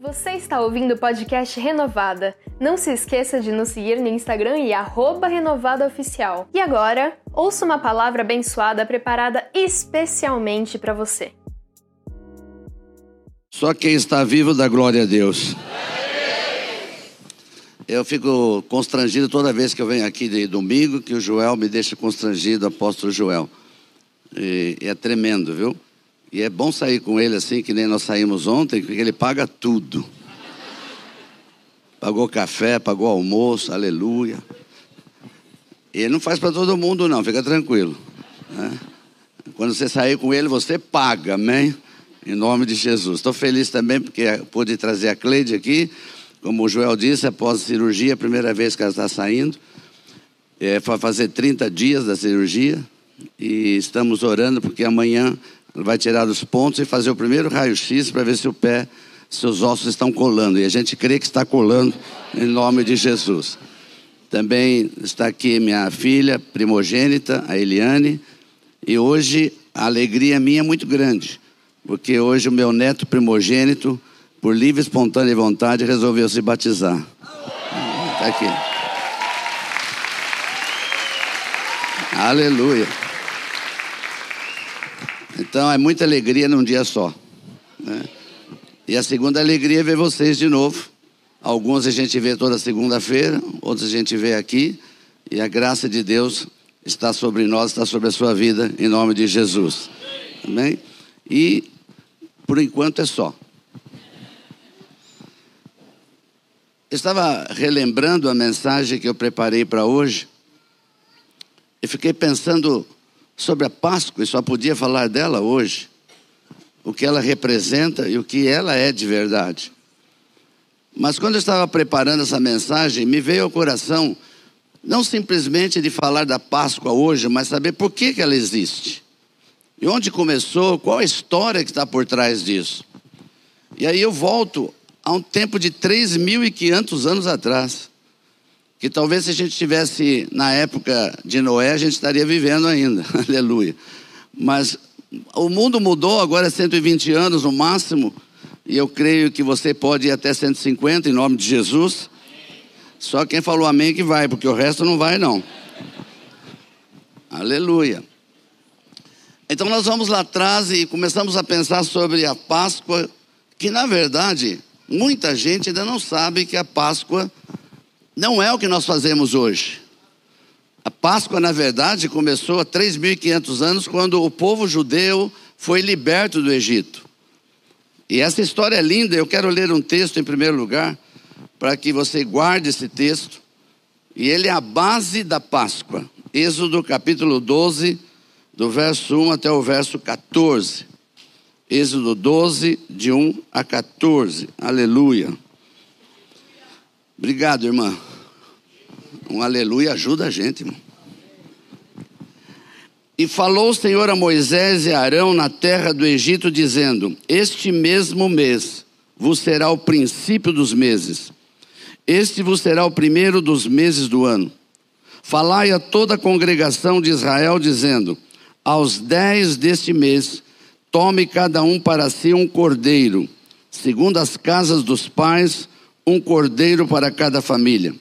Você está ouvindo o podcast Renovada. Não se esqueça de nos seguir no Instagram e renovadaoficial. E agora, ouça uma palavra abençoada preparada especialmente para você. Só quem está vivo dá glória a Deus. Eu fico constrangido toda vez que eu venho aqui de domingo, que o Joel me deixa constrangido, apóstolo Joel. E, é tremendo, viu? E é bom sair com ele assim, que nem nós saímos ontem, porque ele paga tudo. Pagou café, pagou almoço, aleluia. E ele não faz para todo mundo, não, fica tranquilo. Né? Quando você sair com ele, você paga, amém? Em nome de Jesus. Estou feliz também porque pude trazer a Cleide aqui. Como o Joel disse, após a cirurgia, a primeira vez que ela está saindo. É, vai fazer 30 dias da cirurgia. E estamos orando porque amanhã vai tirar os pontos e fazer o primeiro raio-x para ver se o pé, se os ossos estão colando. E a gente crê que está colando em nome de Jesus. Também está aqui minha filha primogênita, a Eliane. E hoje a alegria minha é muito grande, porque hoje o meu neto primogênito, por livre, espontânea vontade, resolveu se batizar. Está aqui. Aleluia. Então é muita alegria num dia só. Né? E a segunda alegria é ver vocês de novo. Alguns a gente vê toda segunda-feira, outros a gente vê aqui. E a graça de Deus está sobre nós, está sobre a sua vida, em nome de Jesus. Amém? E por enquanto é só. estava relembrando a mensagem que eu preparei para hoje e fiquei pensando sobre a Páscoa e só podia falar dela hoje, o que ela representa e o que ela é de verdade. Mas quando eu estava preparando essa mensagem, me veio ao coração não simplesmente de falar da Páscoa hoje, mas saber por que, que ela existe. E onde começou, qual a história que está por trás disso. E aí eu volto a um tempo de 3.500 anos atrás que talvez se a gente estivesse na época de Noé, a gente estaria vivendo ainda, aleluia. Mas o mundo mudou, agora é 120 anos no máximo, e eu creio que você pode ir até 150 em nome de Jesus. Só quem falou amém que vai, porque o resto não vai não. Aleluia. Então nós vamos lá atrás e começamos a pensar sobre a Páscoa, que na verdade muita gente ainda não sabe que a Páscoa não é o que nós fazemos hoje. A Páscoa, na verdade, começou há 3.500 anos, quando o povo judeu foi liberto do Egito. E essa história é linda, eu quero ler um texto em primeiro lugar, para que você guarde esse texto. E ele é a base da Páscoa. Êxodo capítulo 12, do verso 1 até o verso 14. Êxodo 12, de 1 a 14. Aleluia. Obrigado, irmã. Um aleluia ajuda a gente, irmão. E falou o Senhor a Moisés e a Arão na terra do Egito, dizendo: Este mesmo mês vos será o princípio dos meses, este vos será o primeiro dos meses do ano. Falai a toda a congregação de Israel, dizendo: Aos dez deste mês, tome cada um para si um cordeiro, segundo as casas dos pais, um cordeiro para cada família.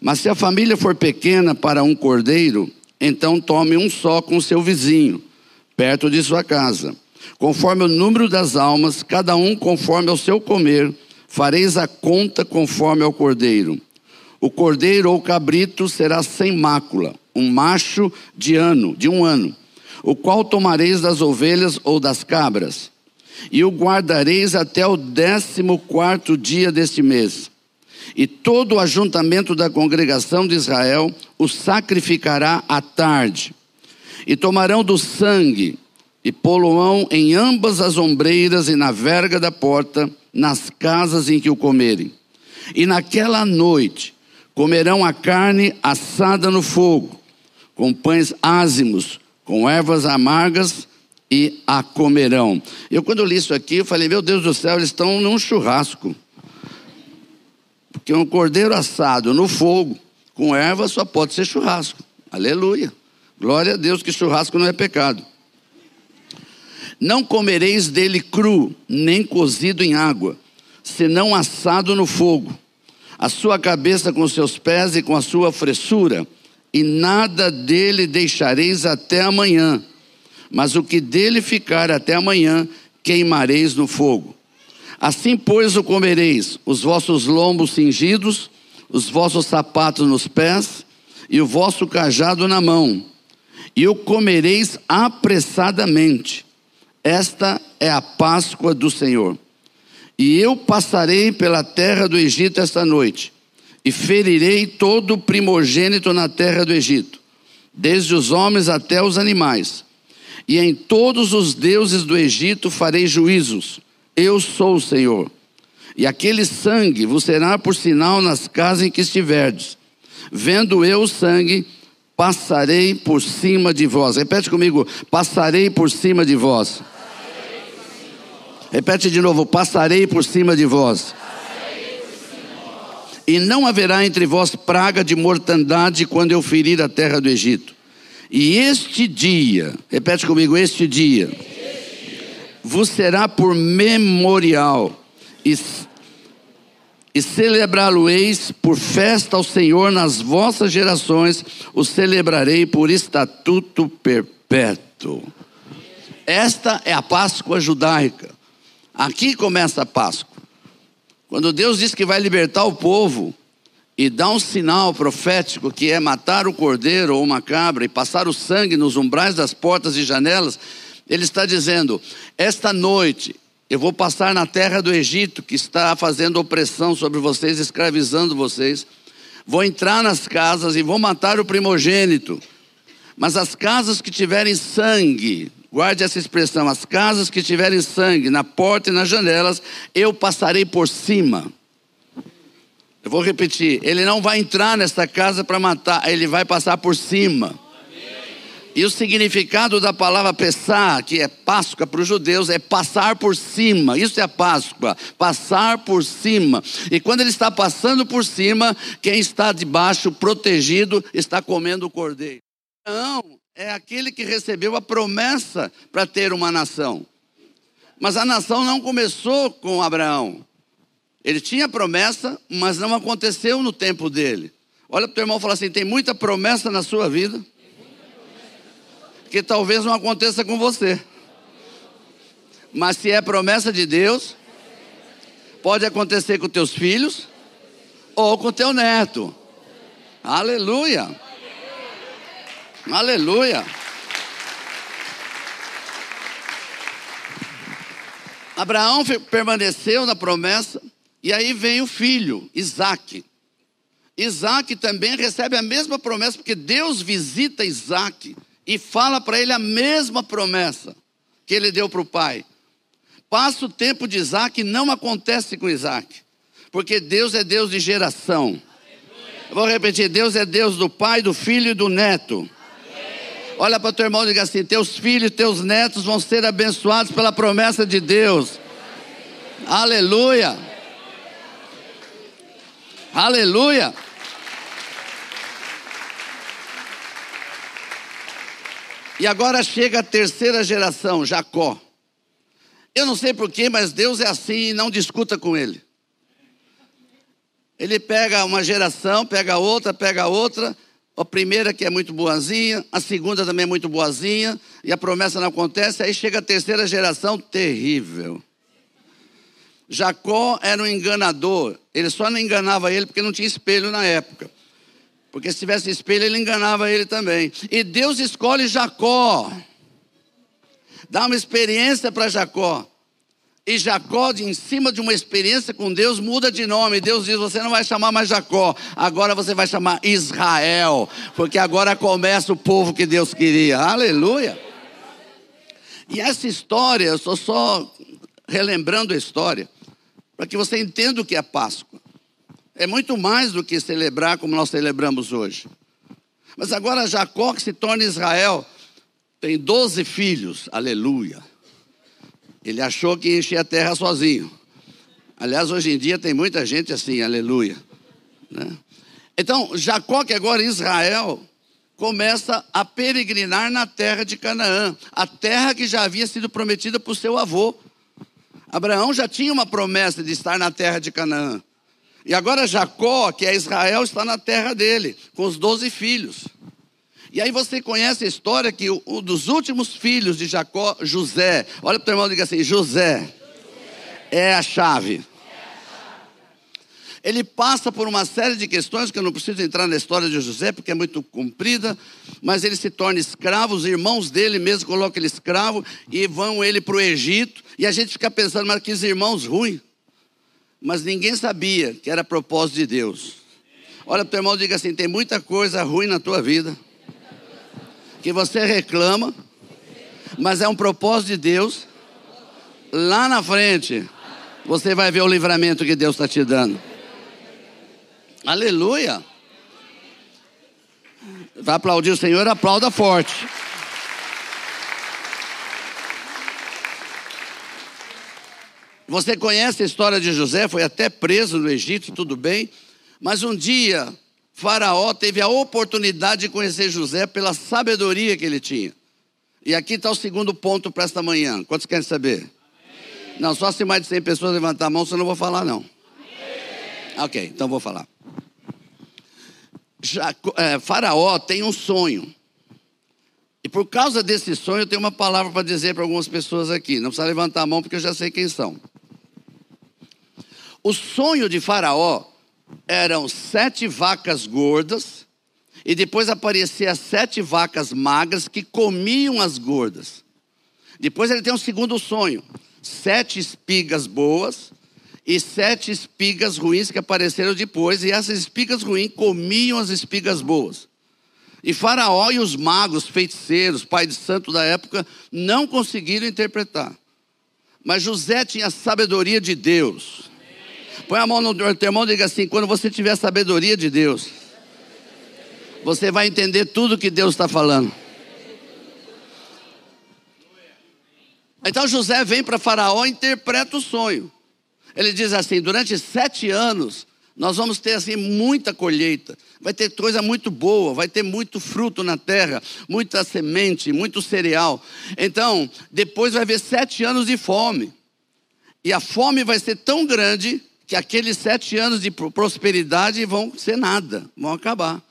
Mas se a família for pequena para um cordeiro, então tome um só com seu vizinho, perto de sua casa. Conforme o número das almas, cada um conforme ao seu comer, fareis a conta conforme ao cordeiro. O cordeiro ou cabrito será sem mácula, um macho de ano, de um ano, o qual tomareis das ovelhas ou das cabras, e o guardareis até o décimo quarto dia deste mês e todo o ajuntamento da congregação de Israel o sacrificará à tarde. E tomarão do sangue e poluão em ambas as ombreiras e na verga da porta, nas casas em que o comerem. E naquela noite comerão a carne assada no fogo, com pães ázimos, com ervas amargas e a comerão. Eu quando li isso aqui, eu falei, meu Deus do céu, eles estão num churrasco que um cordeiro assado no fogo com erva só pode ser churrasco. Aleluia. Glória a Deus que churrasco não é pecado. Não comereis dele cru, nem cozido em água. senão assado no fogo. A sua cabeça com seus pés e com a sua fressura, e nada dele deixareis até amanhã. Mas o que dele ficar até amanhã, queimareis no fogo. Assim, pois, o comereis, os vossos lombos cingidos, os vossos sapatos nos pés e o vosso cajado na mão, e o comereis apressadamente. Esta é a Páscoa do Senhor. E eu passarei pela terra do Egito esta noite, e ferirei todo o primogênito na terra do Egito, desde os homens até os animais. E em todos os deuses do Egito farei juízos. Eu sou o Senhor. E aquele sangue vos será por sinal nas casas em que estiverdes. Vendo eu o sangue, passarei por cima de vós. Repete comigo: passarei por cima de vós. Repete de novo: passarei por cima de vós. E não haverá entre vós praga de mortandade quando eu ferir a terra do Egito. E este dia, repete comigo: este dia, vos será por memorial, e, e celebrá-lo-eis por festa ao Senhor nas vossas gerações, o celebrarei por estatuto perpétuo. Esta é a Páscoa judaica. Aqui começa a Páscoa. Quando Deus diz que vai libertar o povo e dá um sinal profético que é matar o cordeiro ou uma cabra e passar o sangue nos umbrais das portas e janelas, ele está dizendo: Esta noite eu vou passar na terra do Egito, que está fazendo opressão sobre vocês, escravizando vocês. Vou entrar nas casas e vou matar o primogênito. Mas as casas que tiverem sangue, Guarde essa expressão: as casas que tiverem sangue na porta e nas janelas, eu passarei por cima. Eu vou repetir: ele não vai entrar nesta casa para matar, ele vai passar por cima. E o significado da palavra Pessah, que é Páscoa para os judeus, é passar por cima. Isso é a Páscoa, passar por cima. E quando ele está passando por cima, quem está debaixo, protegido, está comendo o cordeiro. Não, é aquele que recebeu a promessa para ter uma nação. Mas a nação não começou com Abraão. Ele tinha promessa, mas não aconteceu no tempo dele. Olha para o teu irmão e fala assim: tem muita promessa na sua vida, que talvez não aconteça com você. Mas se é promessa de Deus, pode acontecer com teus filhos ou com teu neto. Aleluia. Aleluia. Abraão permaneceu na promessa, e aí vem o filho, Isaac. Isaac também recebe a mesma promessa, porque Deus visita Isaac e fala para ele a mesma promessa que ele deu para o pai. Passa o tempo de Isaac e não acontece com Isaac, porque Deus é Deus de geração. vou repetir: Deus é Deus do pai, do filho e do neto. Olha para teu irmão e diga assim: teus filhos, teus netos vão ser abençoados pela promessa de Deus. Aleluia. Aleluia. E agora chega a terceira geração, Jacó. Eu não sei porquê, mas Deus é assim e não discuta com ele. Ele pega uma geração, pega outra, pega outra, a primeira que é muito boazinha, a segunda também é muito boazinha, e a promessa não acontece, aí chega a terceira geração terrível. Jacó era um enganador, ele só não enganava ele porque não tinha espelho na época. Porque se tivesse espelho, ele enganava ele também. E Deus escolhe Jacó, dá uma experiência para Jacó. E Jacó, em cima de uma experiência com Deus, muda de nome. Deus diz: Você não vai chamar mais Jacó, agora você vai chamar Israel, porque agora começa o povo que Deus queria. Aleluia! E essa história, eu estou só relembrando a história, para que você entenda o que é Páscoa. É muito mais do que celebrar como nós celebramos hoje. Mas agora Jacó, que se torna Israel, tem 12 filhos, aleluia. Ele achou que enchia a terra sozinho. Aliás, hoje em dia tem muita gente assim, aleluia. Né? Então, Jacó, que agora é Israel, começa a peregrinar na terra de Canaã, a terra que já havia sido prometida por seu avô. Abraão já tinha uma promessa de estar na terra de Canaã. E agora Jacó, que é Israel, está na terra dele, com os doze filhos. E aí você conhece a história que um dos últimos filhos de Jacó, José, olha para o teu irmão e diga assim: José é a chave. Ele passa por uma série de questões que eu não preciso entrar na história de José, porque é muito comprida, mas ele se torna escravo, os irmãos dele mesmo colocam ele escravo e vão ele para o Egito, e a gente fica pensando, mas que irmãos ruins. Mas ninguém sabia que era propósito de Deus. Olha para o teu irmão e diga assim: tem muita coisa ruim na tua vida, que você reclama, mas é um propósito de Deus. Lá na frente, você vai ver o livramento que Deus está te dando. Aleluia. Vai aplaudir o Senhor, aplauda forte. Você conhece a história de José, foi até preso no Egito, tudo bem, mas um dia Faraó teve a oportunidade de conhecer José pela sabedoria que ele tinha. E aqui está o segundo ponto para esta manhã. Quantos querem saber? Amém. Não, só se mais de 100 pessoas levantar a mão, senão eu não vou falar, não. Amém. Ok, então vou falar é, Faraó tem um sonho. E por causa desse sonho, eu tenho uma palavra para dizer para algumas pessoas aqui. Não precisa levantar a mão, porque eu já sei quem são. O sonho de Faraó eram sete vacas gordas, e depois apareciam sete vacas magras que comiam as gordas. Depois ele tem um segundo sonho: sete espigas boas e sete espigas ruins que apareceram depois, e essas espigas ruins comiam as espigas boas. E Faraó e os magos, feiticeiros, pai de santo da época, não conseguiram interpretar. Mas José tinha a sabedoria de Deus. Põe a mão no teu irmão e diga assim: quando você tiver a sabedoria de Deus, você vai entender tudo que Deus está falando. Então José vem para Faraó e interpreta o sonho. Ele diz assim: durante sete anos, nós vamos ter assim muita colheita, vai ter coisa muito boa, vai ter muito fruto na terra, muita semente, muito cereal. Então, depois vai haver sete anos de fome, e a fome vai ser tão grande que aqueles sete anos de prosperidade vão ser nada, vão acabar.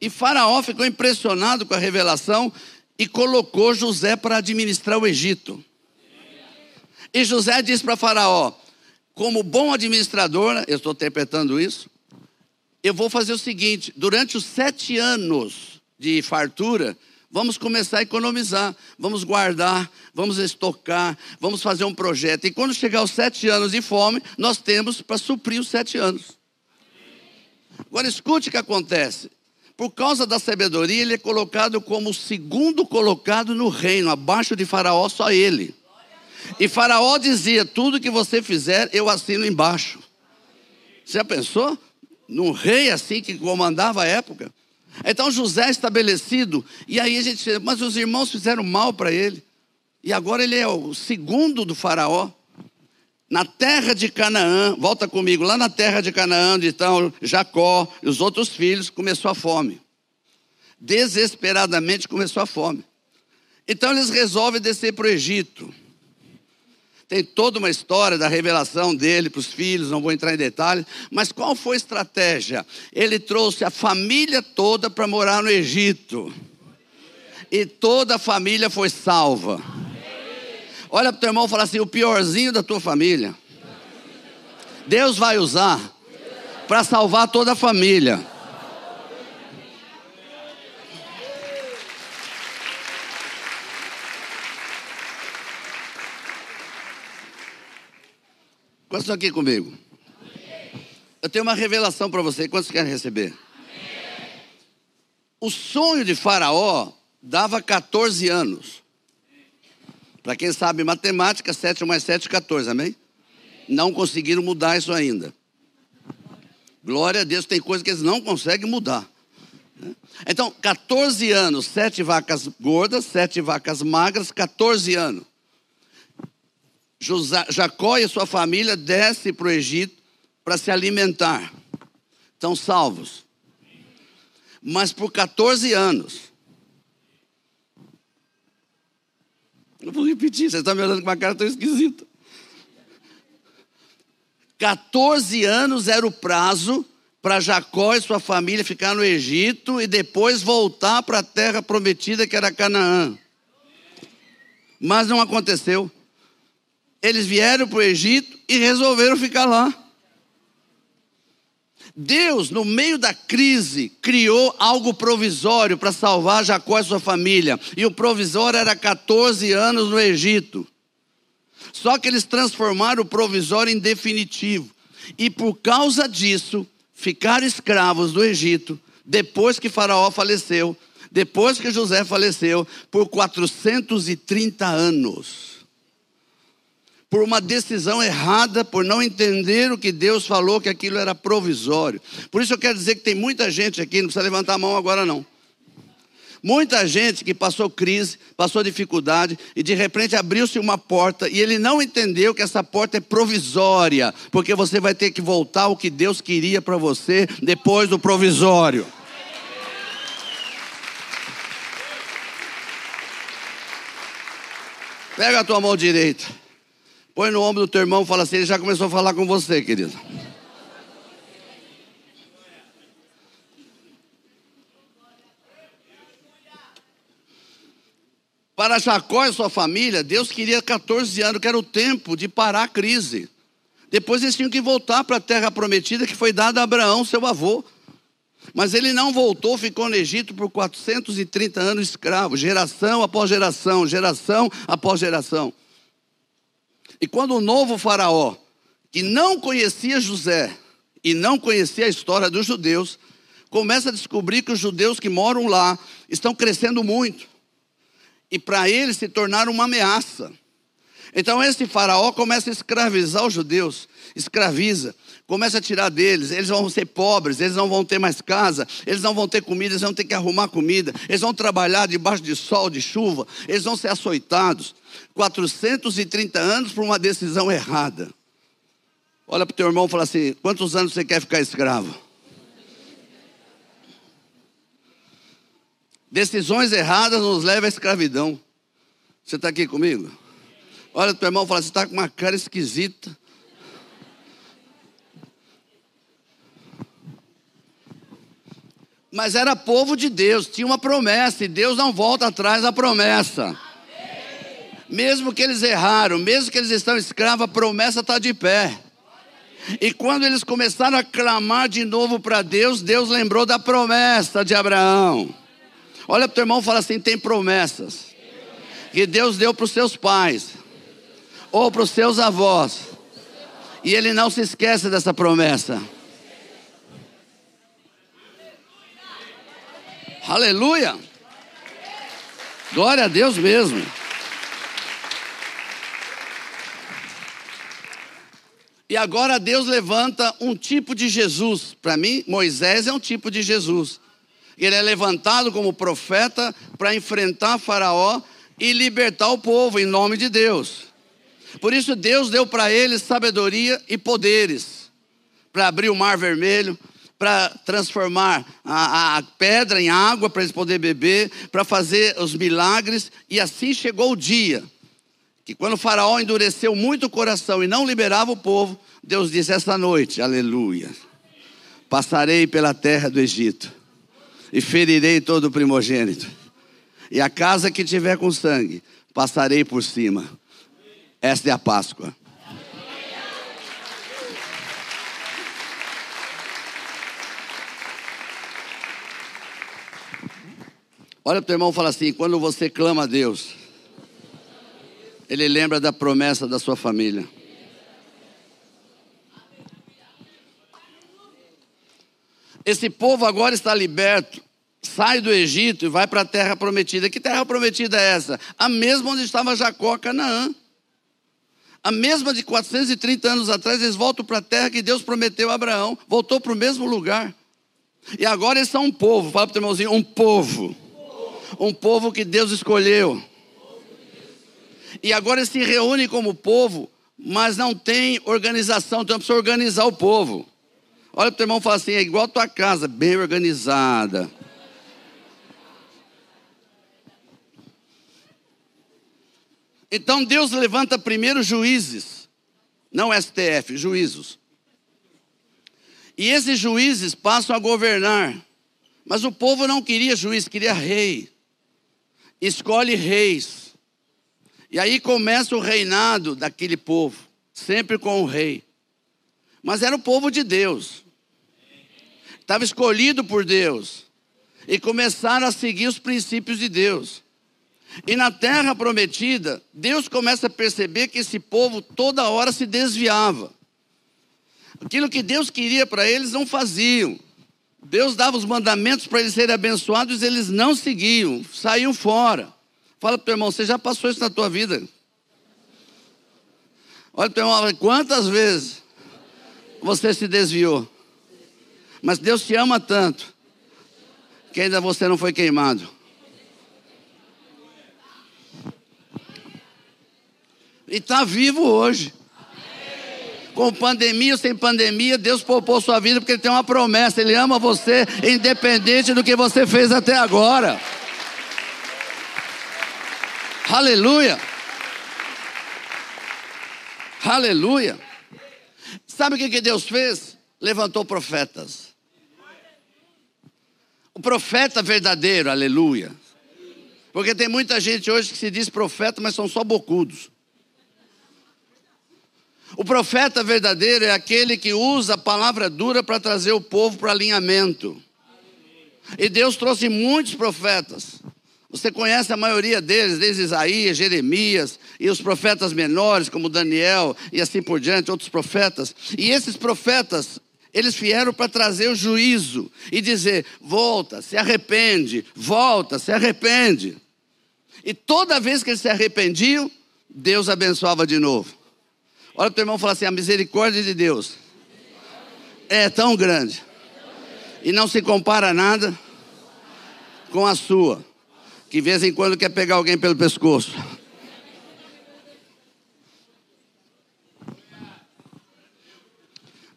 E Faraó ficou impressionado com a revelação e colocou José para administrar o Egito. E José disse para Faraó: como bom administrador, eu estou interpretando isso, eu vou fazer o seguinte: durante os sete anos de fartura, vamos começar a economizar, vamos guardar, vamos estocar, vamos fazer um projeto. E quando chegar os sete anos de fome, nós temos para suprir os sete anos. Agora escute o que acontece. Por causa da sabedoria, ele é colocado como o segundo colocado no reino, abaixo de Faraó, só ele. E Faraó dizia: Tudo que você fizer, eu assino embaixo. Você já pensou? Num rei assim que comandava a época. Então José é estabelecido, e aí a gente, mas os irmãos fizeram mal para ele. E agora ele é o segundo do faraó. Na terra de Canaã, volta comigo, lá na terra de Canaã, onde estão Jacó e os outros filhos, começou a fome. Desesperadamente começou a fome. Então eles resolvem descer para o Egito. Tem toda uma história da revelação dele para os filhos, não vou entrar em detalhes, mas qual foi a estratégia? Ele trouxe a família toda para morar no Egito. E toda a família foi salva. Olha para o teu irmão e fala assim: o piorzinho da tua família. Deus vai usar para salvar toda a família. Quantos estão aqui comigo? Eu tenho uma revelação para você. Quantos querem receber? O sonho de Faraó dava 14 anos. Para quem sabe matemática, 7 mais 7, 14, amém? Não conseguiram mudar isso ainda. Glória a Deus, tem coisas que eles não conseguem mudar. Então, 14 anos, sete vacas gordas, sete vacas magras, 14 anos. Jacó e sua família descem para o Egito para se alimentar. Estão salvos. Mas por 14 anos. Eu vou repetir, você está me olhando com uma cara tão esquisita. 14 anos era o prazo para Jacó e sua família ficar no Egito e depois voltar para a terra prometida que era Canaã. Mas não aconteceu. Eles vieram para o Egito e resolveram ficar lá. Deus, no meio da crise, criou algo provisório para salvar Jacó e sua família. E o provisório era 14 anos no Egito. Só que eles transformaram o provisório em definitivo. E por causa disso, ficaram escravos do Egito, depois que Faraó faleceu, depois que José faleceu, por 430 anos por uma decisão errada, por não entender o que Deus falou, que aquilo era provisório. Por isso eu quero dizer que tem muita gente aqui, não precisa levantar a mão agora não. Muita gente que passou crise, passou dificuldade e de repente abriu-se uma porta e ele não entendeu que essa porta é provisória, porque você vai ter que voltar ao que Deus queria para você depois do provisório. Pega a tua mão direita. Põe no ombro do teu irmão e fala assim: ele já começou a falar com você, querido. Para Jacó e sua família, Deus queria 14 anos, que era o tempo de parar a crise. Depois eles tinham que voltar para a terra prometida que foi dada a Abraão, seu avô. Mas ele não voltou, ficou no Egito por 430 anos escravo, geração após geração, geração após geração. E quando o novo faraó, que não conhecia José e não conhecia a história dos judeus, começa a descobrir que os judeus que moram lá estão crescendo muito. E para eles se tornaram uma ameaça. Então esse faraó começa a escravizar os judeus, escraviza, começa a tirar deles, eles vão ser pobres, eles não vão ter mais casa, eles não vão ter comida, eles vão ter que arrumar comida, eles vão trabalhar debaixo de sol, de chuva, eles vão ser açoitados. 430 anos por uma decisão errada. Olha para o teu irmão e fala assim: quantos anos você quer ficar escravo? Decisões erradas nos levam à escravidão. Você está aqui comigo? Olha para o teu irmão e fala: você está com uma cara esquisita. Mas era povo de Deus, tinha uma promessa, e Deus não volta atrás da promessa. Mesmo que eles erraram, mesmo que eles estão escravos, a promessa está de pé. E quando eles começaram a clamar de novo para Deus, Deus lembrou da promessa de Abraão. Olha para o teu irmão e fala assim: tem promessas que Deus deu para os seus pais ou para os seus avós, e ele não se esquece dessa promessa. Aleluia! Glória a Deus mesmo. E agora Deus levanta um tipo de Jesus. Para mim, Moisés é um tipo de Jesus. Ele é levantado como profeta para enfrentar Faraó e libertar o povo em nome de Deus. Por isso, Deus deu para ele sabedoria e poderes para abrir o mar vermelho, para transformar a, a, pedra em água para eles poderem beber, para fazer os milagres. E assim chegou o dia que quando o faraó endureceu muito o coração e não liberava o povo, Deus disse esta noite, aleluia, passarei pela terra do Egito e ferirei todo o primogênito. E a casa que tiver com sangue, passarei por cima. Esta é a Páscoa. Olha para o teu irmão e fala assim: quando você clama a Deus, ele lembra da promessa da sua família. Esse povo agora está liberto, sai do Egito e vai para a terra prometida. Que terra prometida é essa? A mesma onde estava Jacó, Canaã. A mesma de 430 anos atrás, eles voltam para a terra que Deus prometeu a Abraão. Voltou para o mesmo lugar. E agora eles são um povo. Fala para o teu irmãozinho, um povo. Um povo que Deus escolheu. E agora se reúnem como povo, mas não tem organização, então precisa organizar o povo. Olha para o teu irmão e fala assim: é igual a tua casa, bem organizada. Então Deus levanta primeiro juízes, não STF, juízos. E esses juízes passam a governar. Mas o povo não queria juiz, queria rei. Escolhe reis. E aí começa o reinado daquele povo, sempre com o rei. Mas era o povo de Deus. Estava escolhido por Deus. E começaram a seguir os princípios de Deus. E na terra prometida, Deus começa a perceber que esse povo toda hora se desviava. Aquilo que Deus queria para eles não faziam. Deus dava os mandamentos para eles serem abençoados, eles não seguiam, saíam fora. Fala para o irmão, você já passou isso na tua vida? Olha para o irmão, quantas vezes você se desviou? Mas Deus te ama tanto, que ainda você não foi queimado. E está vivo hoje com pandemia ou sem pandemia, Deus poupou sua vida porque Ele tem uma promessa. Ele ama você, independente do que você fez até agora. Aleluia. Aleluia. Sabe o que, que Deus fez? Levantou profetas. O profeta verdadeiro, aleluia. Porque tem muita gente hoje que se diz profeta, mas são só bocudos. O profeta verdadeiro é aquele que usa a palavra dura para trazer o povo para alinhamento. E Deus trouxe muitos profetas. Você conhece a maioria deles, desde Isaías, Jeremias e os profetas menores, como Daniel e assim por diante, outros profetas. E esses profetas, eles vieram para trazer o juízo e dizer: volta, se arrepende, volta, se arrepende. E toda vez que eles se arrependiam, Deus abençoava de novo. Olha o teu irmão e fala assim: a misericórdia de Deus é tão grande e não se compara nada com a sua, que de vez em quando quer pegar alguém pelo pescoço.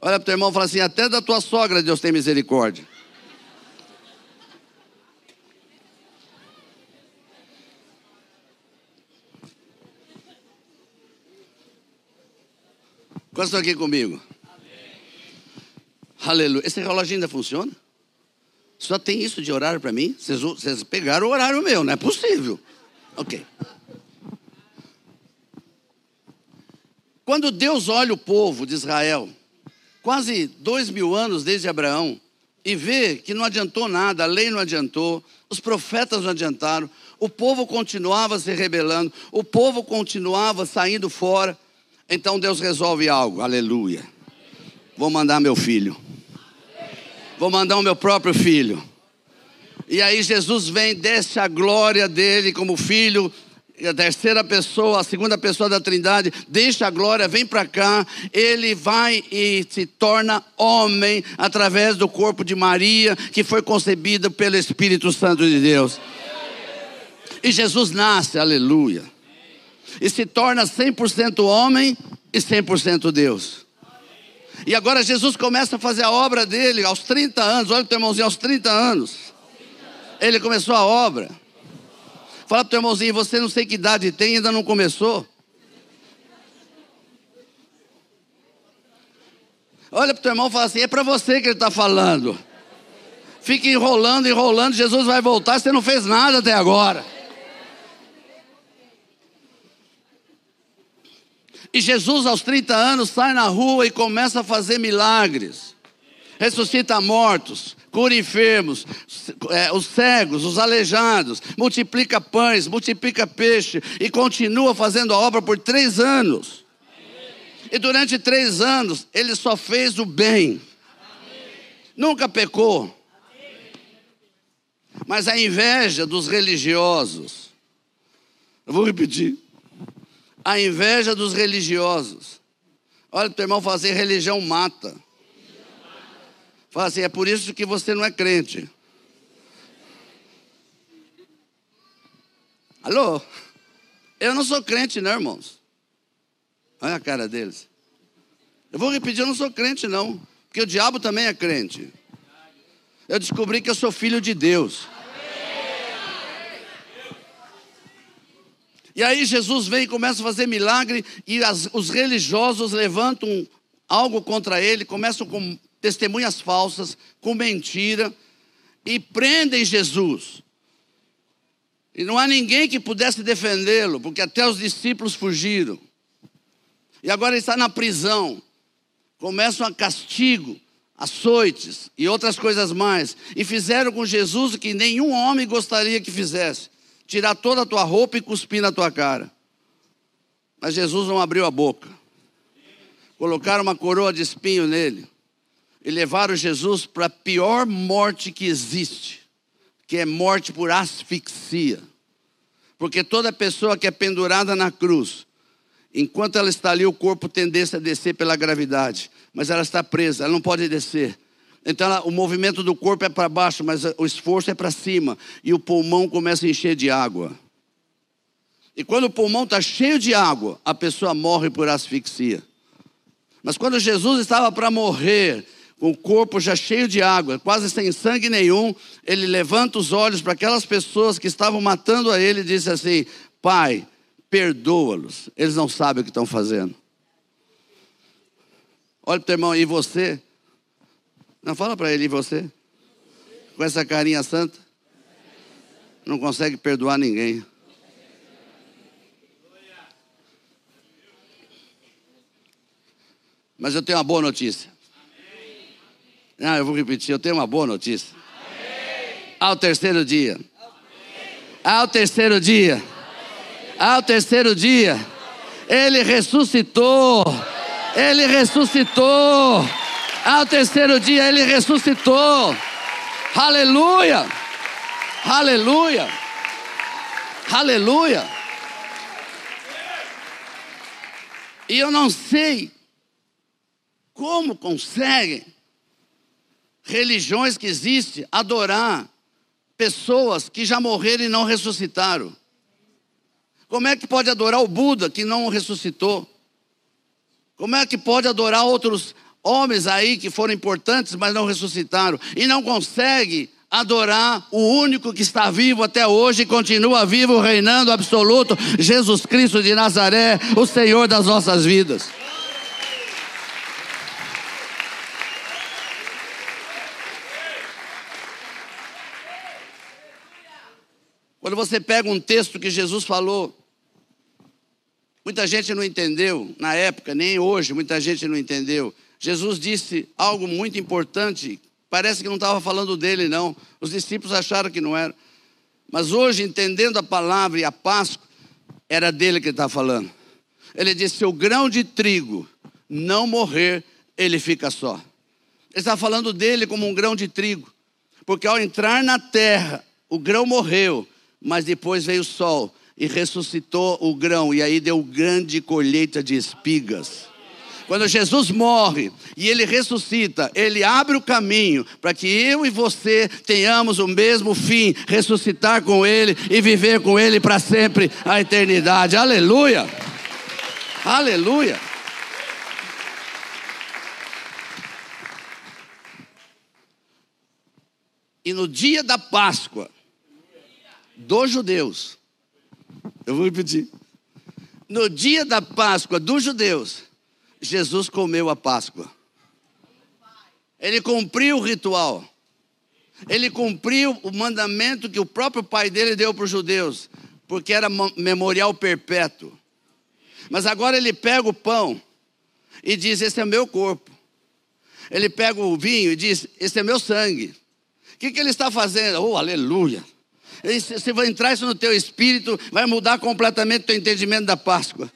Olha para o teu irmão e fala assim: até da tua sogra Deus tem misericórdia. Quantos estão aqui comigo? Aleluia. Esse relógio ainda funciona? Só tem isso de horário para mim? Vocês pegaram o horário meu, não é possível. Ok. Quando Deus olha o povo de Israel, quase dois mil anos desde Abraão, e vê que não adiantou nada, a lei não adiantou, os profetas não adiantaram, o povo continuava se rebelando, o povo continuava saindo fora. Então Deus resolve algo, aleluia. Vou mandar meu filho. Vou mandar o meu próprio filho. E aí Jesus vem, desce a glória dele como filho, a terceira pessoa, a segunda pessoa da Trindade, deixa a glória, vem para cá, ele vai e se torna homem através do corpo de Maria, que foi concebida pelo Espírito Santo de Deus. E Jesus nasce, aleluia e se torna 100% homem e 100% Deus. E agora Jesus começa a fazer a obra dele aos 30 anos. Olha o teu irmãozinho, aos 30 anos. Ele começou a obra. Fala para o teu irmãozinho, você não sei que idade tem, ainda não começou. Olha para o teu irmão e fala assim: é para você que ele está falando. Fica enrolando, enrolando, Jesus vai voltar, você não fez nada até agora. E Jesus, aos 30 anos, sai na rua e começa a fazer milagres. Ressuscita mortos, cura enfermos, é, os cegos, os aleijados, multiplica pães, multiplica peixe e continua fazendo a obra por três anos. E durante três anos ele só fez o bem, nunca pecou. Mas a inveja dos religiosos, eu vou repetir a inveja dos religiosos. Olha, teu irmão fala assim: religião mata. Fala assim: é por isso que você não é crente. Alô? Eu não sou crente, não, irmãos. Olha a cara deles. Eu vou repetir: eu não sou crente, não. Porque o diabo também é crente. Eu descobri que eu sou filho de Deus. E aí Jesus vem e começa a fazer milagre, e as, os religiosos levantam algo contra ele, começam a testemunhas falsas, com mentira, e prendem Jesus. E não há ninguém que pudesse defendê-lo, porque até os discípulos fugiram. E agora ele está na prisão. Começam a castigo, açoites e outras coisas mais. E fizeram com Jesus o que nenhum homem gostaria que fizesse: tirar toda a tua roupa e cuspir na tua cara. Mas Jesus não abriu a boca. Colocaram uma coroa de espinho nele. E levaram Jesus para a pior morte que existe, que é morte por asfixia. Porque toda pessoa que é pendurada na cruz, enquanto ela está ali, o corpo tendesse a descer pela gravidade, mas ela está presa, ela não pode descer. Então o movimento do corpo é para baixo, mas o esforço é para cima, e o pulmão começa a encher de água. E quando o pulmão está cheio de água, a pessoa morre por asfixia. Mas quando Jesus estava para morrer, com o corpo já cheio de água, quase sem sangue nenhum, ele levanta os olhos para aquelas pessoas que estavam matando a ele e disse assim: Pai, perdoa-los, eles não sabem o que estão fazendo. Olha para o teu irmão, e você? Não fala para ele, e você? Com essa carinha santa? Não consegue perdoar ninguém. Mas eu tenho uma boa notícia. Não, eu vou repetir, eu tenho uma boa notícia. Ao terceiro dia. Ao terceiro dia. Ao terceiro dia. Ele ressuscitou. Ele ressuscitou. Ao terceiro dia ele ressuscitou. Aleluia. Aleluia. Aleluia. E eu não sei como conseguem religiões que existem adorar pessoas que já morreram e não ressuscitaram? Como é que pode adorar o Buda que não ressuscitou? Como é que pode adorar outros homens aí que foram importantes, mas não ressuscitaram? E não consegue adorar o único que está vivo até hoje e continua vivo, reinando absoluto, Jesus Cristo de Nazaré, o Senhor das nossas vidas. Quando você pega um texto que Jesus falou, muita gente não entendeu na época, nem hoje, muita gente não entendeu. Jesus disse algo muito importante, parece que não estava falando dele, não. Os discípulos acharam que não era. Mas hoje, entendendo a palavra e a Páscoa, era dele que ele estava falando. Ele disse: se o grão de trigo não morrer, ele fica só. Ele estava falando dele como um grão de trigo, porque ao entrar na terra, o grão morreu, mas depois veio o sol e ressuscitou o grão, e aí deu grande colheita de espigas. Quando Jesus morre e ele ressuscita, ele abre o caminho para que eu e você tenhamos o mesmo fim, ressuscitar com ele e viver com ele para sempre a eternidade. Aleluia! Aleluia! E no dia da Páscoa, dos judeus. Eu vou repetir. No dia da Páscoa dos judeus, Jesus comeu a Páscoa. Ele cumpriu o ritual. Ele cumpriu o mandamento que o próprio pai dele deu para os judeus, porque era memorial perpétuo. Mas agora ele pega o pão e diz: Esse é meu corpo. Ele pega o vinho e diz: Esse é meu sangue. O que, que ele está fazendo? Oh, aleluia! Você vai entrar isso no teu espírito, vai mudar completamente o teu entendimento da Páscoa.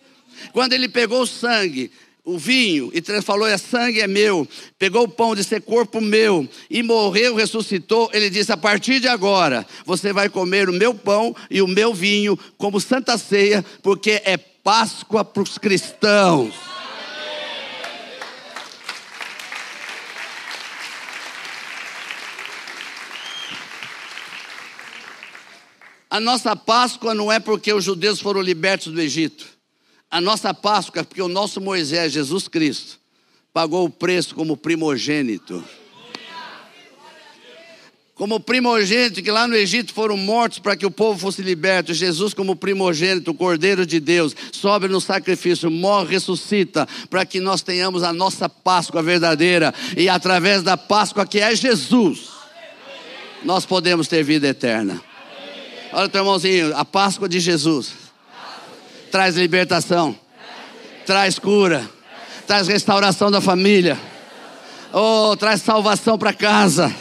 Quando ele pegou o sangue, o vinho, e falou: é sangue é meu, pegou o pão de ser corpo meu, e morreu, ressuscitou. Ele disse: a partir de agora, você vai comer o meu pão e o meu vinho como santa ceia, porque é Páscoa para os cristãos. A nossa Páscoa não é porque os judeus foram libertos do Egito. A nossa Páscoa é porque o nosso Moisés, Jesus Cristo, pagou o preço como primogênito. como primogênito, que lá no Egito foram mortos para que o povo fosse liberto. Jesus, como primogênito, o Cordeiro de Deus, sobe no sacrifício, morre, ressuscita, para que nós tenhamos a nossa Páscoa verdadeira e através da Páscoa que é Jesus, nós podemos ter vida eterna. Olha, teu irmãozinho, a Páscoa de Jesus traz libertação, traz cura, traz restauração da família, oh, traz salvação para casa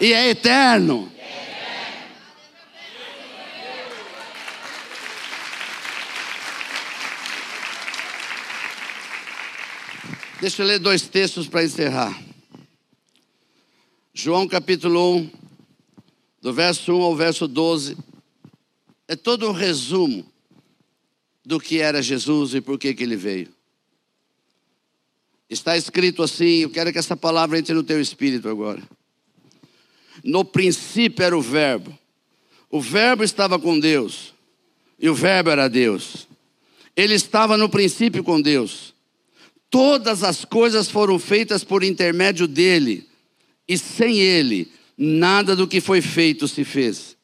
e é eterno. Deixa eu ler dois textos para encerrar. João capítulo 1, do verso 1 ao verso 12, é todo um resumo do que era Jesus e por que, que ele veio. Está escrito assim, eu quero que essa palavra entre no teu espírito agora. No princípio era o Verbo. O Verbo estava com Deus. E o Verbo era Deus. Ele estava no princípio com Deus. Todas as coisas foram feitas por intermédio dele. E sem ele, nada do que foi feito se fez.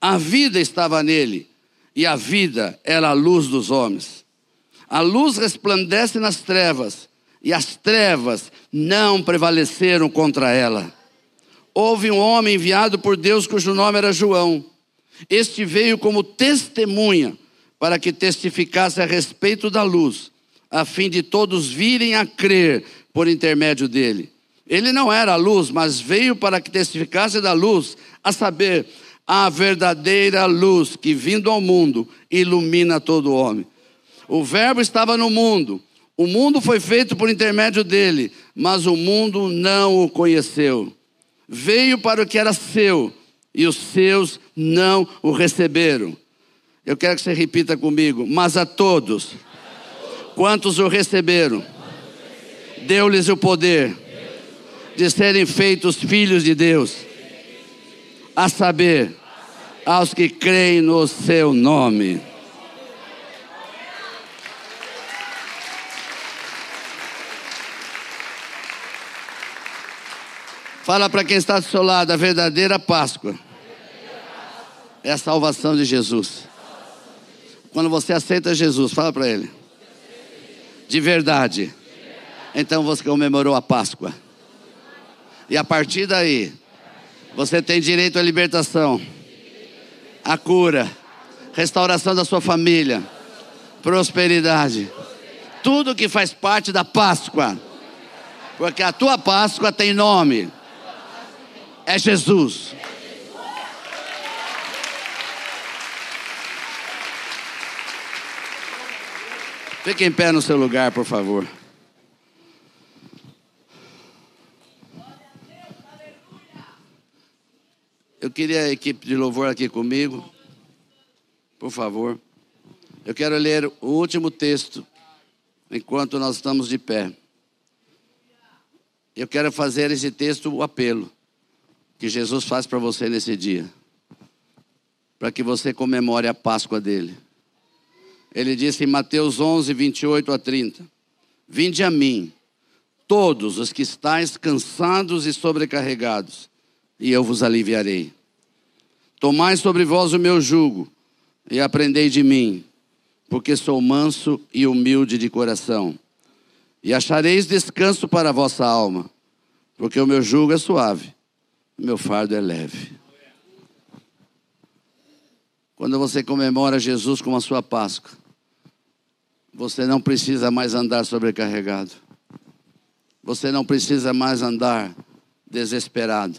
A vida estava nele. E a vida era a luz dos homens. A luz resplandece nas trevas. E as trevas não prevaleceram contra ela houve um homem enviado por Deus cujo nome era João. Este veio como testemunha para que testificasse a respeito da luz, a fim de todos virem a crer por intermédio dele. Ele não era a luz, mas veio para que testificasse da luz, a saber, a verdadeira luz que vindo ao mundo ilumina todo homem. O Verbo estava no mundo, o mundo foi feito por intermédio dele, mas o mundo não o conheceu veio para o que era seu e os seus não o receberam. Eu quero que você repita comigo. Mas a todos, quantos o receberam, deu-lhes o poder de serem feitos filhos de Deus, a saber, aos que creem no seu nome. Fala para quem está do seu lado, a verdadeira Páscoa é a salvação de Jesus. Quando você aceita Jesus, fala para ele. De verdade. Então você comemorou a Páscoa. E a partir daí, você tem direito à libertação, à cura, restauração da sua família, prosperidade. Tudo que faz parte da Páscoa. Porque a tua Páscoa tem nome é Jesus. Fique em pé no seu lugar, por favor. Eu queria a equipe de louvor aqui comigo, por favor. Eu quero ler o último texto enquanto nós estamos de pé. Eu quero fazer esse texto o apelo que Jesus faz para você nesse dia, para que você comemore a Páscoa dele. Ele disse em Mateus 11, 28 a 30: Vinde a mim, todos os que estáis cansados e sobrecarregados, e eu vos aliviarei. Tomai sobre vós o meu jugo e aprendei de mim, porque sou manso e humilde de coração, e achareis descanso para a vossa alma, porque o meu jugo é suave meu fardo é leve. Quando você comemora Jesus com a sua Páscoa, você não precisa mais andar sobrecarregado. Você não precisa mais andar desesperado.